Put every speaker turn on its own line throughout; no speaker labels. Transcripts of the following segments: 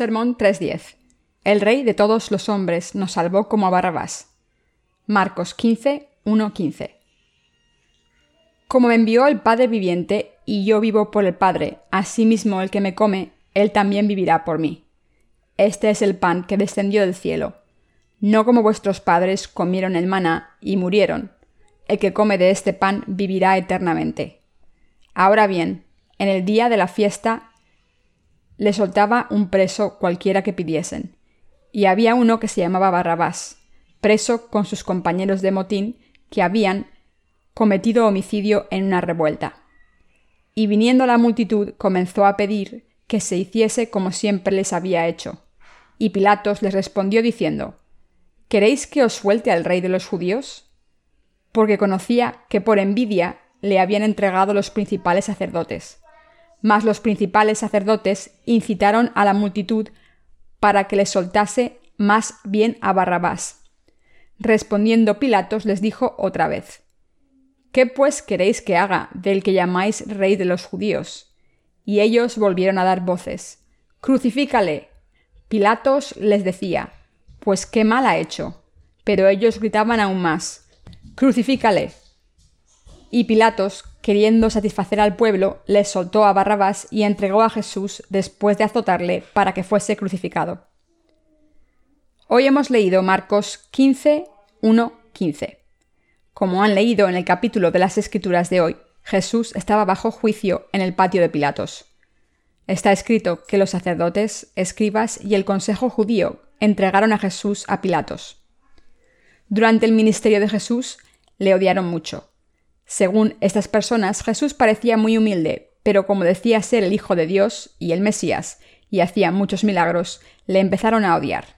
Sermón 3.10. El Rey de todos los hombres nos salvó como a Barrabás. Marcos 15, 15. Como me envió el Padre viviente, y yo vivo por el Padre, asimismo el que me come, él también vivirá por mí. Este es el pan que descendió del cielo. No como vuestros padres comieron el maná y murieron. El que come de este pan vivirá eternamente. Ahora bien, en el día de la fiesta le soltaba un preso cualquiera que pidiesen. Y había uno que se llamaba Barrabás, preso con sus compañeros de motín que habían cometido homicidio en una revuelta. Y viniendo la multitud comenzó a pedir que se hiciese como siempre les había hecho. Y Pilatos les respondió diciendo, ¿Queréis que os suelte al rey de los judíos? Porque conocía que por envidia le habían entregado los principales sacerdotes. Mas los principales sacerdotes incitaron a la multitud para que les soltase más bien a Barrabás. Respondiendo Pilatos les dijo otra vez, ¿Qué pues queréis que haga del que llamáis rey de los judíos? Y ellos volvieron a dar voces, Crucifícale. Pilatos les decía, Pues qué mal ha hecho. Pero ellos gritaban aún más, Crucifícale. Y Pilatos, queriendo satisfacer al pueblo, les soltó a Barrabás y entregó a Jesús después de azotarle para que fuese crucificado. Hoy hemos leído Marcos 15, 1, 15. Como han leído en el capítulo de las Escrituras de hoy, Jesús estaba bajo juicio en el patio de Pilatos. Está escrito que los sacerdotes, escribas y el consejo judío entregaron a Jesús a Pilatos. Durante el ministerio de Jesús le odiaron mucho, según estas personas, Jesús parecía muy humilde, pero como decía ser el Hijo de Dios y el Mesías, y hacía muchos milagros, le empezaron a odiar.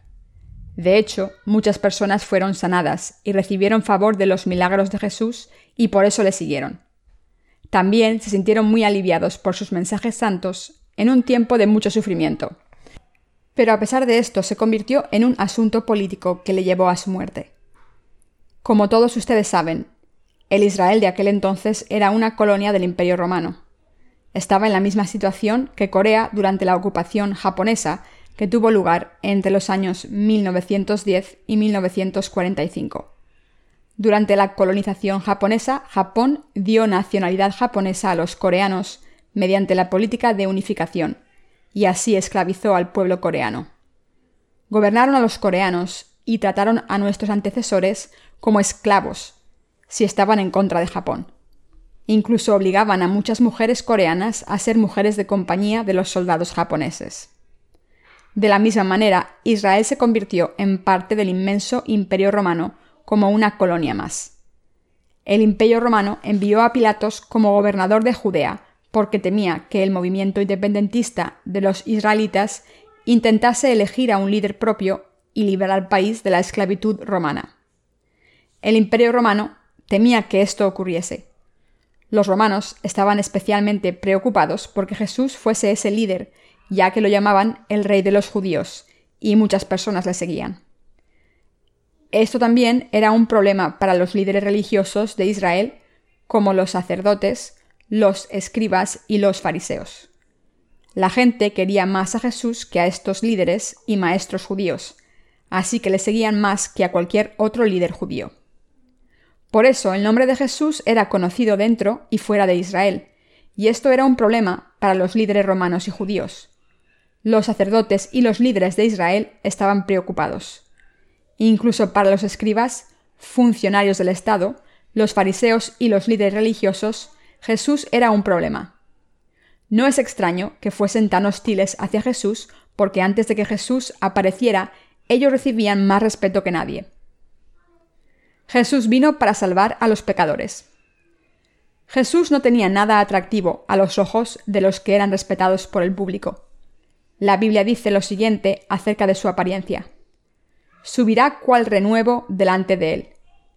De hecho, muchas personas fueron sanadas y recibieron favor de los milagros de Jesús y por eso le siguieron. También se sintieron muy aliviados por sus mensajes santos en un tiempo de mucho sufrimiento. Pero a pesar de esto se convirtió en un asunto político que le llevó a su muerte. Como todos ustedes saben, el Israel de aquel entonces era una colonia del Imperio Romano. Estaba en la misma situación que Corea durante la ocupación japonesa que tuvo lugar entre los años 1910 y 1945. Durante la colonización japonesa, Japón dio nacionalidad japonesa a los coreanos mediante la política de unificación, y así esclavizó al pueblo coreano. Gobernaron a los coreanos y trataron a nuestros antecesores como esclavos, si estaban en contra de Japón. Incluso obligaban a muchas mujeres coreanas a ser mujeres de compañía de los soldados japoneses. De la misma manera, Israel se convirtió en parte del inmenso imperio romano como una colonia más. El imperio romano envió a Pilatos como gobernador de Judea porque temía que el movimiento independentista de los israelitas intentase elegir a un líder propio y liberar al país de la esclavitud romana. El imperio romano temía que esto ocurriese. Los romanos estaban especialmente preocupados porque Jesús fuese ese líder, ya que lo llamaban el rey de los judíos, y muchas personas le seguían. Esto también era un problema para los líderes religiosos de Israel, como los sacerdotes, los escribas y los fariseos. La gente quería más a Jesús que a estos líderes y maestros judíos, así que le seguían más que a cualquier otro líder judío. Por eso el nombre de Jesús era conocido dentro y fuera de Israel, y esto era un problema para los líderes romanos y judíos. Los sacerdotes y los líderes de Israel estaban preocupados. Incluso para los escribas, funcionarios del Estado, los fariseos y los líderes religiosos, Jesús era un problema. No es extraño que fuesen tan hostiles hacia Jesús porque antes de que Jesús apareciera, ellos recibían más respeto que nadie. Jesús vino para salvar a los pecadores. Jesús no tenía nada atractivo a los ojos de los que eran respetados por el público. La Biblia dice lo siguiente acerca de su apariencia. Subirá cual renuevo delante de él,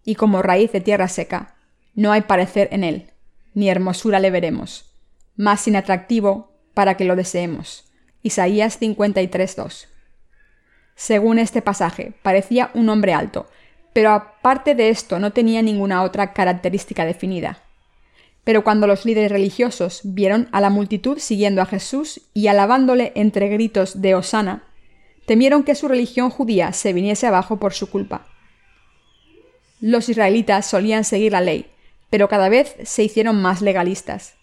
y como raíz de tierra seca. No hay parecer en él, ni hermosura le veremos, más inatractivo para que lo deseemos. Isaías 53.2. Según este pasaje, parecía un hombre alto, pero aparte de esto no tenía ninguna otra característica definida. Pero cuando los líderes religiosos vieron a la multitud siguiendo a Jesús y alabándole entre gritos de Osana, temieron que su religión judía se viniese abajo por su culpa. Los israelitas solían seguir la ley, pero cada vez se hicieron más legalistas,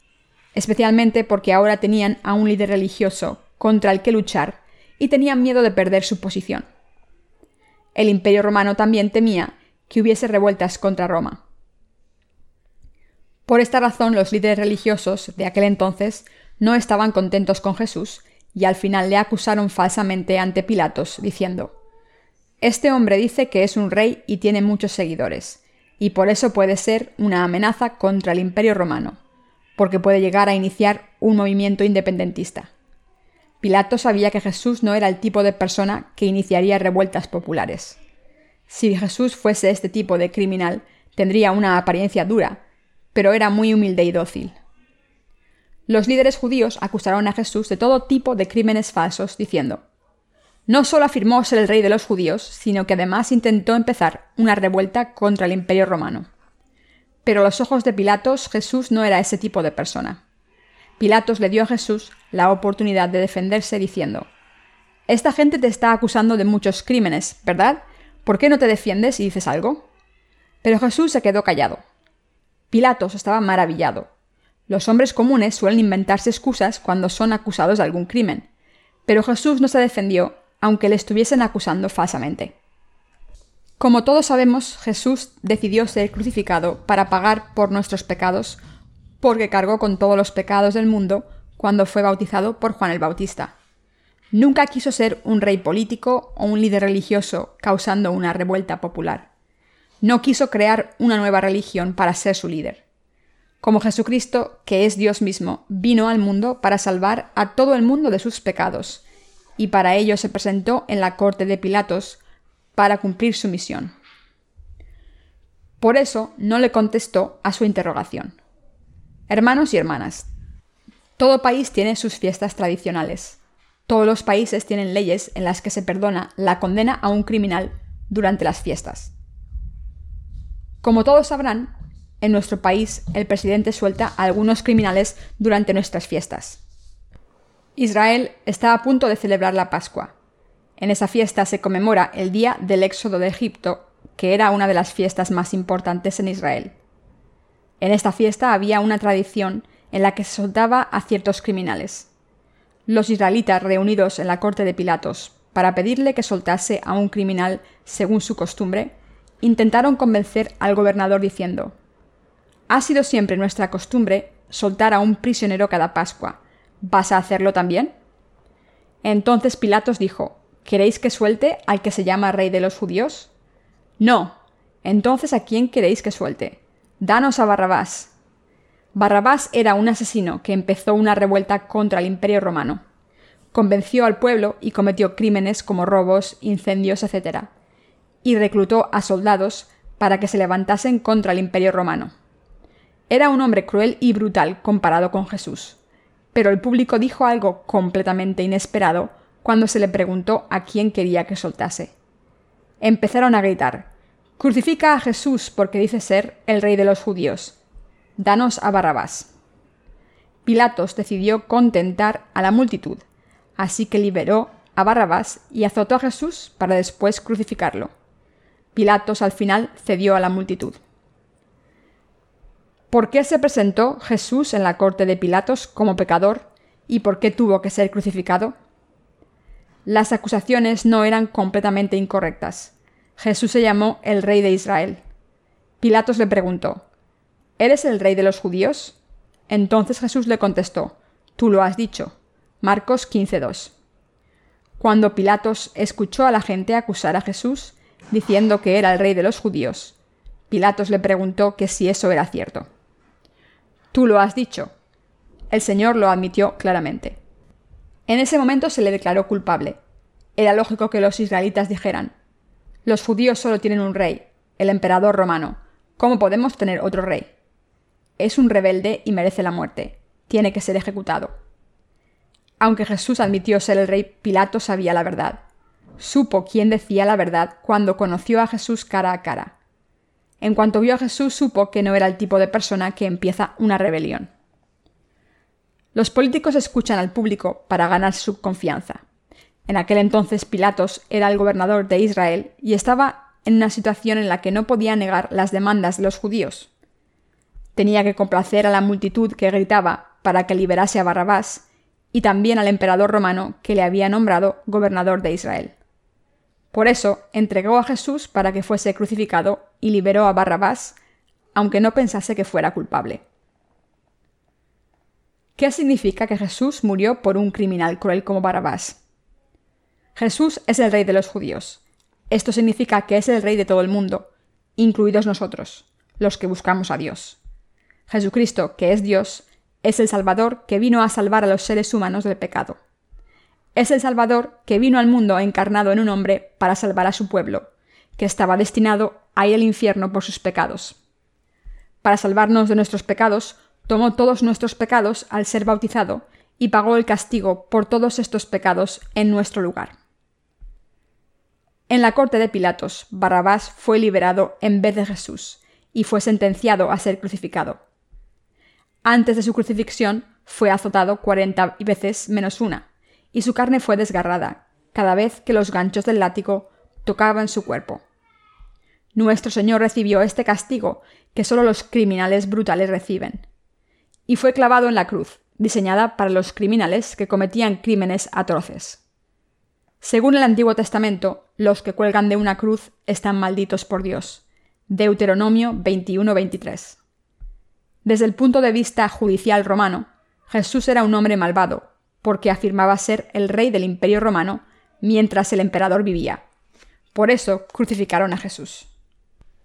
especialmente porque ahora tenían a un líder religioso contra el que luchar y tenían miedo de perder su posición. El imperio romano también temía que hubiese revueltas contra Roma. Por esta razón los líderes religiosos de aquel entonces no estaban contentos con Jesús y al final le acusaron falsamente ante Pilatos, diciendo Este hombre dice que es un rey y tiene muchos seguidores, y por eso puede ser una amenaza contra el imperio romano, porque puede llegar a iniciar un movimiento independentista. Pilato sabía que Jesús no era el tipo de persona que iniciaría revueltas populares. Si Jesús fuese este tipo de criminal, tendría una apariencia dura, pero era muy humilde y dócil. Los líderes judíos acusaron a Jesús de todo tipo de crímenes falsos, diciendo, no solo afirmó ser el rey de los judíos, sino que además intentó empezar una revuelta contra el imperio romano. Pero a los ojos de Pilatos Jesús no era ese tipo de persona. Pilatos le dio a Jesús la oportunidad de defenderse diciendo, Esta gente te está acusando de muchos crímenes, ¿verdad? ¿Por qué no te defiendes y dices algo? Pero Jesús se quedó callado. Pilatos estaba maravillado. Los hombres comunes suelen inventarse excusas cuando son acusados de algún crimen, pero Jesús no se defendió aunque le estuviesen acusando falsamente. Como todos sabemos, Jesús decidió ser crucificado para pagar por nuestros pecados, porque cargó con todos los pecados del mundo cuando fue bautizado por Juan el Bautista. Nunca quiso ser un rey político o un líder religioso causando una revuelta popular. No quiso crear una nueva religión para ser su líder. Como Jesucristo, que es Dios mismo, vino al mundo para salvar a todo el mundo de sus pecados, y para ello se presentó en la corte de Pilatos para cumplir su misión. Por eso no le contestó a su interrogación. Hermanos y hermanas, todo país tiene sus fiestas tradicionales. Todos los países tienen leyes en las que se perdona la condena a un criminal durante las fiestas. Como todos sabrán, en nuestro país el presidente suelta a algunos criminales durante nuestras fiestas. Israel está a punto de celebrar la Pascua. En esa fiesta se conmemora el día del éxodo de Egipto, que era una de las fiestas más importantes en Israel. En esta fiesta había una tradición en la que se soltaba a ciertos criminales. Los israelitas reunidos en la corte de Pilatos para pedirle que soltase a un criminal según su costumbre, intentaron convencer al gobernador diciendo Ha sido siempre nuestra costumbre soltar a un prisionero cada Pascua, ¿Vas a hacerlo también? Entonces Pilatos dijo, ¿Queréis que suelte al que se llama rey de los judíos? No. Entonces ¿a quién queréis que suelte? Danos a Barrabás. Barrabás era un asesino que empezó una revuelta contra el imperio romano. Convenció al pueblo y cometió crímenes como robos, incendios, etc. Y reclutó a soldados para que se levantasen contra el imperio romano. Era un hombre cruel y brutal comparado con Jesús pero el público dijo algo completamente inesperado cuando se le preguntó a quién quería que soltase. Empezaron a gritar Crucifica a Jesús porque dice ser el rey de los judíos. Danos a Barrabás. Pilatos decidió contentar a la multitud, así que liberó a Barrabás y azotó a Jesús para después crucificarlo. Pilatos al final cedió a la multitud. ¿Por qué se presentó Jesús en la corte de Pilatos como pecador y por qué tuvo que ser crucificado? Las acusaciones no eran completamente incorrectas. Jesús se llamó el rey de Israel. Pilatos le preguntó, ¿Eres el rey de los judíos? Entonces Jesús le contestó, Tú lo has dicho. Marcos 15.2. Cuando Pilatos escuchó a la gente acusar a Jesús, diciendo que era el rey de los judíos, Pilatos le preguntó que si eso era cierto. Tú lo has dicho. El Señor lo admitió claramente. En ese momento se le declaró culpable. Era lógico que los israelitas dijeran, los judíos solo tienen un rey, el emperador romano. ¿Cómo podemos tener otro rey? Es un rebelde y merece la muerte. Tiene que ser ejecutado. Aunque Jesús admitió ser el rey, Pilato sabía la verdad. Supo quién decía la verdad cuando conoció a Jesús cara a cara. en cuanto vio a Jesús supo que no era el tipo de persona que empieza una rebelión. Los políticos escuchan al público para ganar su confianza. En aquel entonces Pilatos era el gobernador de Israel y estaba en una situación en la que no podía negar las demandas de los judíos. Tenía que complacer a la multitud que gritaba para que liberase a Barrabás y también al emperador romano que le había nombrado gobernador de Israel. Por eso entregó a Jesús para que fuese crucificado y liberó a Barrabás, aunque no pensase que fuera culpable. ¿Qué significa que Jesús murió por un criminal cruel como Barrabás? Jesús es el rey de los judíos. Esto significa que es el rey de todo el mundo, incluidos nosotros, los que buscamos a Dios. Jesucristo, que es Dios, es el Salvador que vino a salvar a los seres humanos del pecado. Es el Salvador que vino al mundo encarnado en un hombre para salvar a su pueblo, que estaba destinado a ir al infierno por sus pecados. Para salvarnos de nuestros pecados, tomó todos nuestros pecados al ser bautizado y pagó el castigo por todos estos pecados en nuestro lugar. En la corte de Pilatos, Barrabás fue liberado en vez de Jesús y fue sentenciado a ser crucificado. Antes de su crucifixión fue azotado cuarenta veces menos una, y su carne fue desgarrada, cada vez que los ganchos del látigo tocaban su cuerpo. Nuestro Señor recibió este castigo que solo los criminales brutales reciben, y fue clavado en la cruz, diseñada para los criminales que cometían crímenes atroces. Según el Antiguo Testamento, los que cuelgan de una cruz están malditos por Dios. Deuteronomio 21-23. Desde el punto de vista judicial romano, Jesús era un hombre malvado, porque afirmaba ser el rey del imperio romano mientras el emperador vivía. Por eso crucificaron a Jesús.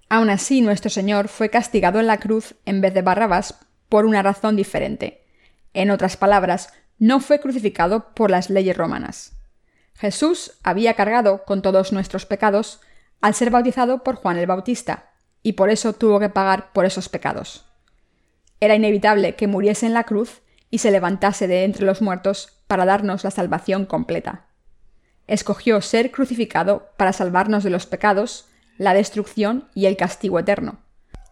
Aún así, nuestro Señor fue castigado en la cruz en vez de Barrabás por una razón diferente. En otras palabras, no fue crucificado por las leyes romanas. Jesús había cargado con todos nuestros pecados al ser bautizado por Juan el Bautista, y por eso tuvo que pagar por esos pecados. Era inevitable que muriese en la cruz y se levantase de entre los muertos para darnos la salvación completa. Escogió ser crucificado para salvarnos de los pecados, la destrucción y el castigo eterno,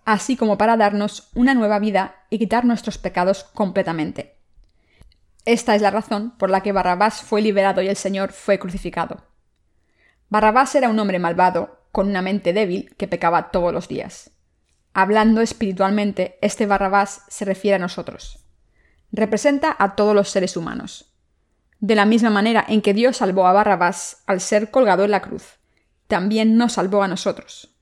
así como para darnos una nueva vida y quitar nuestros pecados completamente. Esta es la razón por la que Barrabás fue liberado y el Señor fue crucificado. Barrabás era un hombre malvado, con una mente débil, que pecaba todos los días. Hablando espiritualmente, este Barrabás se refiere a nosotros. Representa a todos los seres humanos. De la misma manera en que Dios salvó a Barrabás al ser colgado en la cruz, también nos salvó a nosotros.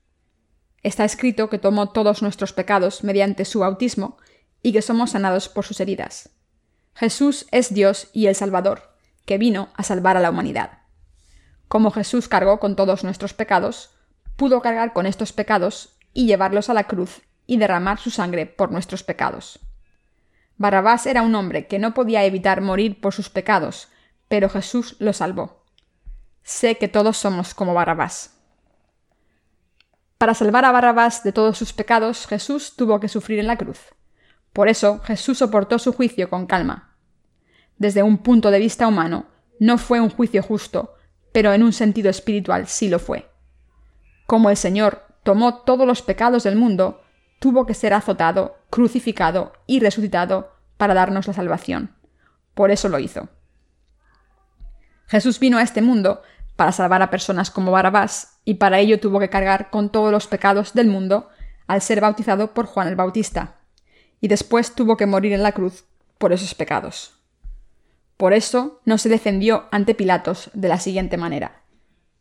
Está escrito que tomó todos nuestros pecados mediante su bautismo y que somos sanados por sus heridas. Jesús es Dios y el Salvador, que vino a salvar a la humanidad. Como Jesús cargó con todos nuestros pecados, pudo cargar con estos pecados y llevarlos a la cruz y derramar su sangre por nuestros pecados. Barrabás era un hombre que no podía evitar morir por sus pecados, pero Jesús lo salvó. Sé que todos somos como Barrabás. Para salvar a Barrabás de todos sus pecados, Jesús tuvo que sufrir en la cruz. Por eso Jesús soportó su juicio con calma. Desde un punto de vista humano, no fue un juicio justo, pero en un sentido espiritual sí lo fue. Como el Señor tomó todos los pecados del mundo, tuvo que ser azotado, crucificado y resucitado para darnos la salvación. Por eso lo hizo. Jesús vino a este mundo para salvar a personas como Barabás, y para ello tuvo que cargar con todos los pecados del mundo al ser bautizado por Juan el Bautista, y después tuvo que morir en la cruz por esos pecados. Por eso no se defendió ante Pilatos de la siguiente manera.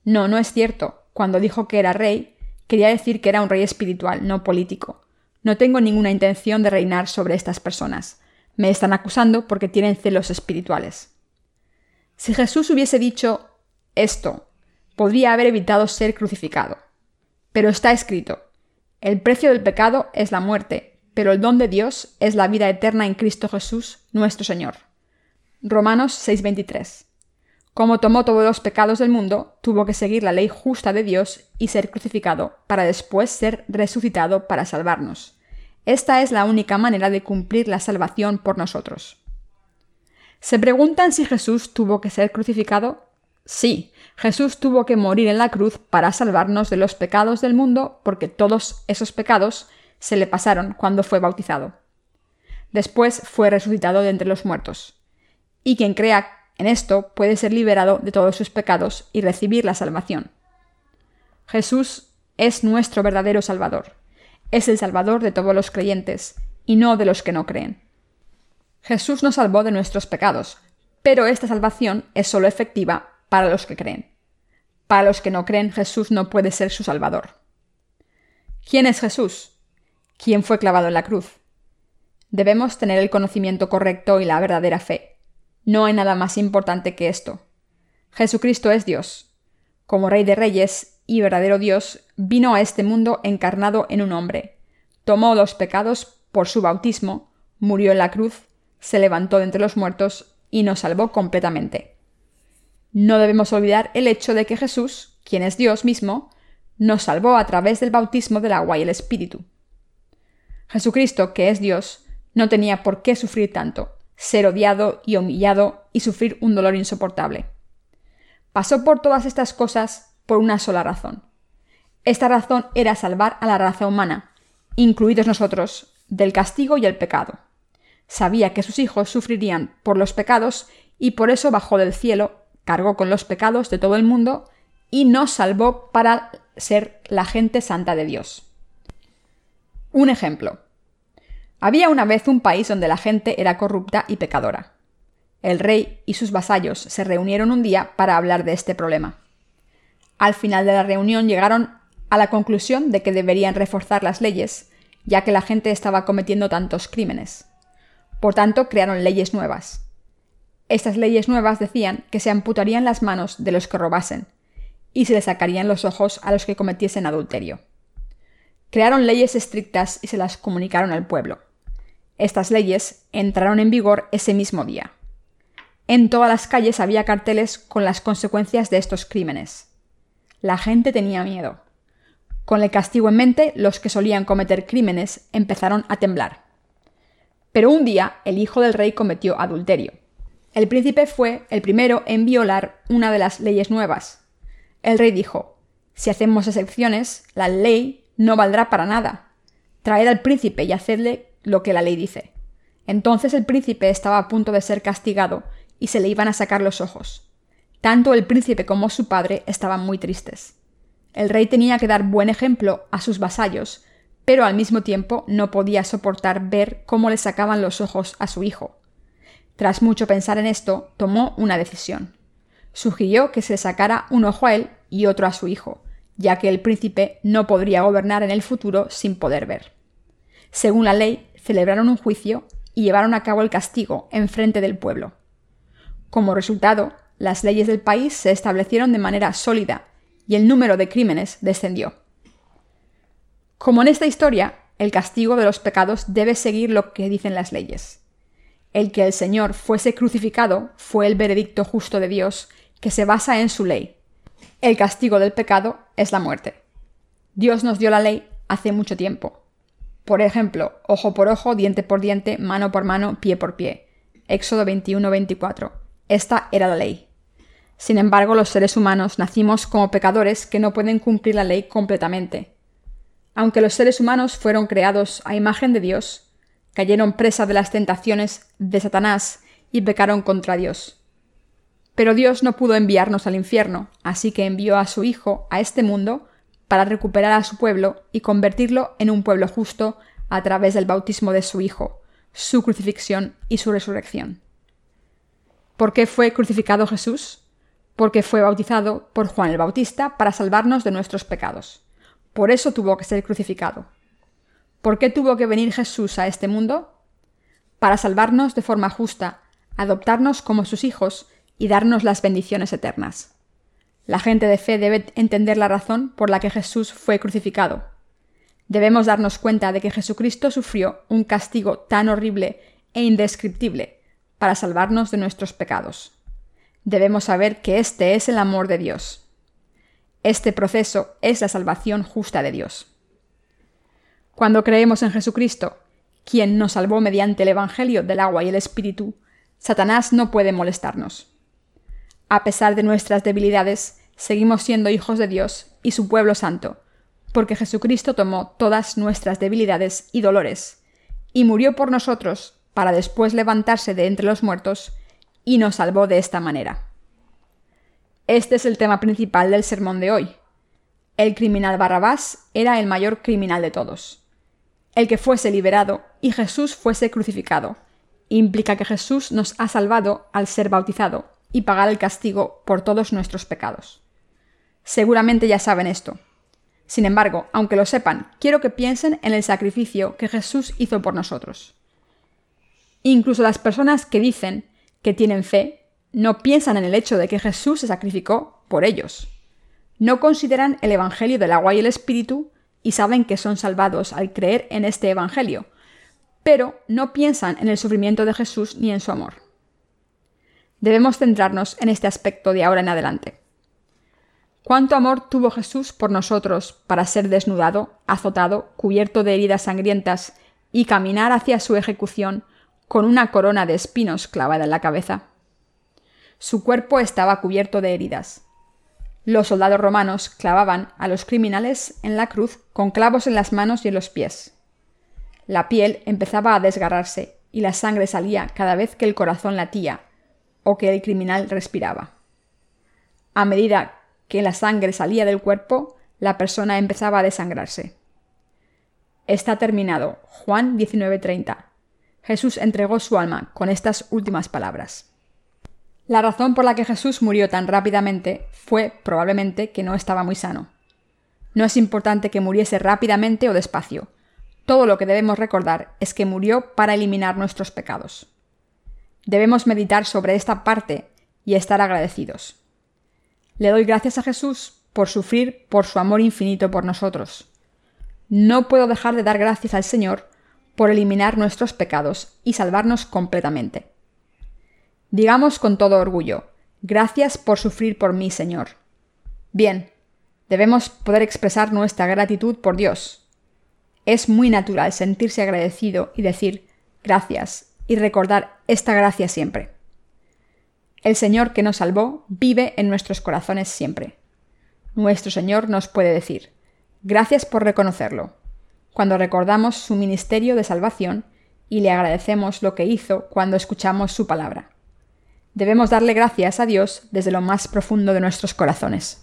No, no es cierto. Cuando dijo que era rey, Quería decir que era un rey espiritual, no político. No tengo ninguna intención de reinar sobre estas personas. Me están acusando porque tienen celos espirituales. Si Jesús hubiese dicho esto, podría haber evitado ser crucificado. Pero está escrito, el precio del pecado es la muerte, pero el don de Dios es la vida eterna en Cristo Jesús, nuestro Señor. Romanos 6:23. Como tomó todos los pecados del mundo, tuvo que seguir la ley justa de Dios y ser crucificado, para después ser resucitado para salvarnos. Esta es la única manera de cumplir la salvación por nosotros. ¿Se preguntan si Jesús tuvo que ser crucificado? Sí, Jesús tuvo que morir en la cruz para salvarnos de los pecados del mundo porque todos esos pecados se le pasaron cuando fue bautizado. Después fue resucitado de entre los muertos. Y quien crea en esto puede ser liberado de todos sus pecados y recibir la salvación. Jesús es nuestro verdadero Salvador. Es el Salvador de todos los creyentes y no de los que no creen. Jesús nos salvó de nuestros pecados, pero esta salvación es solo efectiva para los que creen. Para los que no creen, Jesús no puede ser su Salvador. ¿Quién es Jesús? ¿Quién fue clavado en la cruz? Debemos tener el conocimiento correcto y la verdadera fe. No hay nada más importante que esto. Jesucristo es Dios. Como Rey de Reyes y verdadero Dios, vino a este mundo encarnado en un hombre. Tomó los pecados por su bautismo, murió en la cruz, se levantó de entre los muertos y nos salvó completamente. No debemos olvidar el hecho de que Jesús, quien es Dios mismo, nos salvó a través del bautismo del agua y el Espíritu. Jesucristo, que es Dios, no tenía por qué sufrir tanto, ser odiado y humillado y sufrir un dolor insoportable. Pasó por todas estas cosas por una sola razón. Esta razón era salvar a la raza humana, incluidos nosotros, del castigo y el pecado. Sabía que sus hijos sufrirían por los pecados y por eso bajó del cielo cargó con los pecados de todo el mundo y nos salvó para ser la gente santa de Dios. Un ejemplo. Había una vez un país donde la gente era corrupta y pecadora. El rey y sus vasallos se reunieron un día para hablar de este problema. Al final de la reunión llegaron a la conclusión de que deberían reforzar las leyes, ya que la gente estaba cometiendo tantos crímenes. Por tanto, crearon leyes nuevas. Estas leyes nuevas decían que se amputarían las manos de los que robasen y se les sacarían los ojos a los que cometiesen adulterio. Crearon leyes estrictas y se las comunicaron al pueblo. Estas leyes entraron en vigor ese mismo día. En todas las calles había carteles con las consecuencias de estos crímenes. La gente tenía miedo. Con el castigo en mente, los que solían cometer crímenes empezaron a temblar. Pero un día el hijo del rey cometió adulterio. El príncipe fue el primero en violar una de las leyes nuevas. El rey dijo, si hacemos excepciones, la ley no valdrá para nada. Traed al príncipe y hacedle lo que la ley dice. Entonces el príncipe estaba a punto de ser castigado y se le iban a sacar los ojos. Tanto el príncipe como su padre estaban muy tristes. El rey tenía que dar buen ejemplo a sus vasallos, pero al mismo tiempo no podía soportar ver cómo le sacaban los ojos a su hijo. Tras mucho pensar en esto, tomó una decisión. Sugirió que se sacara un ojo a él y otro a su hijo, ya que el príncipe no podría gobernar en el futuro sin poder ver. Según la ley, celebraron un juicio y llevaron a cabo el castigo en frente del pueblo. Como resultado, las leyes del país se establecieron de manera sólida y el número de crímenes descendió. Como en esta historia, el castigo de los pecados debe seguir lo que dicen las leyes. El que el Señor fuese crucificado fue el veredicto justo de Dios, que se basa en su ley. El castigo del pecado es la muerte. Dios nos dio la ley hace mucho tiempo. Por ejemplo, ojo por ojo, diente por diente, mano por mano, pie por pie. Éxodo 21-24. Esta era la ley. Sin embargo, los seres humanos nacimos como pecadores que no pueden cumplir la ley completamente. Aunque los seres humanos fueron creados a imagen de Dios, cayeron presa de las tentaciones de Satanás y pecaron contra Dios. Pero Dios no pudo enviarnos al infierno, así que envió a su Hijo a este mundo para recuperar a su pueblo y convertirlo en un pueblo justo a través del bautismo de su Hijo, su crucifixión y su resurrección. ¿Por qué fue crucificado Jesús? Porque fue bautizado por Juan el Bautista para salvarnos de nuestros pecados. Por eso tuvo que ser crucificado. ¿Por qué tuvo que venir Jesús a este mundo? Para salvarnos de forma justa, adoptarnos como sus hijos y darnos las bendiciones eternas. La gente de fe debe entender la razón por la que Jesús fue crucificado. Debemos darnos cuenta de que Jesucristo sufrió un castigo tan horrible e indescriptible para salvarnos de nuestros pecados. Debemos saber que este es el amor de Dios. Este proceso es la salvación justa de Dios. Cuando creemos en Jesucristo, quien nos salvó mediante el Evangelio del agua y el Espíritu, Satanás no puede molestarnos. A pesar de nuestras debilidades, seguimos siendo hijos de Dios y su pueblo santo, porque Jesucristo tomó todas nuestras debilidades y dolores, y murió por nosotros para después levantarse de entre los muertos, y nos salvó de esta manera. Este es el tema principal del sermón de hoy. El criminal Barrabás era el mayor criminal de todos. El que fuese liberado y Jesús fuese crucificado implica que Jesús nos ha salvado al ser bautizado y pagar el castigo por todos nuestros pecados. Seguramente ya saben esto. Sin embargo, aunque lo sepan, quiero que piensen en el sacrificio que Jesús hizo por nosotros. Incluso las personas que dicen que tienen fe no piensan en el hecho de que Jesús se sacrificó por ellos. No consideran el Evangelio del agua y el Espíritu y saben que son salvados al creer en este Evangelio, pero no piensan en el sufrimiento de Jesús ni en su amor. Debemos centrarnos en este aspecto de ahora en adelante. ¿Cuánto amor tuvo Jesús por nosotros para ser desnudado, azotado, cubierto de heridas sangrientas y caminar hacia su ejecución con una corona de espinos clavada en la cabeza? Su cuerpo estaba cubierto de heridas. Los soldados romanos clavaban a los criminales en la cruz con clavos en las manos y en los pies. La piel empezaba a desgarrarse y la sangre salía cada vez que el corazón latía o que el criminal respiraba. A medida que la sangre salía del cuerpo, la persona empezaba a desangrarse. Está terminado. Juan 19:30. Jesús entregó su alma con estas últimas palabras. La razón por la que Jesús murió tan rápidamente fue probablemente que no estaba muy sano. No es importante que muriese rápidamente o despacio. Todo lo que debemos recordar es que murió para eliminar nuestros pecados. Debemos meditar sobre esta parte y estar agradecidos. Le doy gracias a Jesús por sufrir por su amor infinito por nosotros. No puedo dejar de dar gracias al Señor por eliminar nuestros pecados y salvarnos completamente. Digamos con todo orgullo, gracias por sufrir por mí, Señor. Bien, debemos poder expresar nuestra gratitud por Dios. Es muy natural sentirse agradecido y decir gracias y recordar esta gracia siempre. El Señor que nos salvó vive en nuestros corazones siempre. Nuestro Señor nos puede decir, gracias por reconocerlo, cuando recordamos su ministerio de salvación y le agradecemos lo que hizo cuando escuchamos su palabra. Debemos darle gracias a Dios desde lo más profundo de nuestros corazones.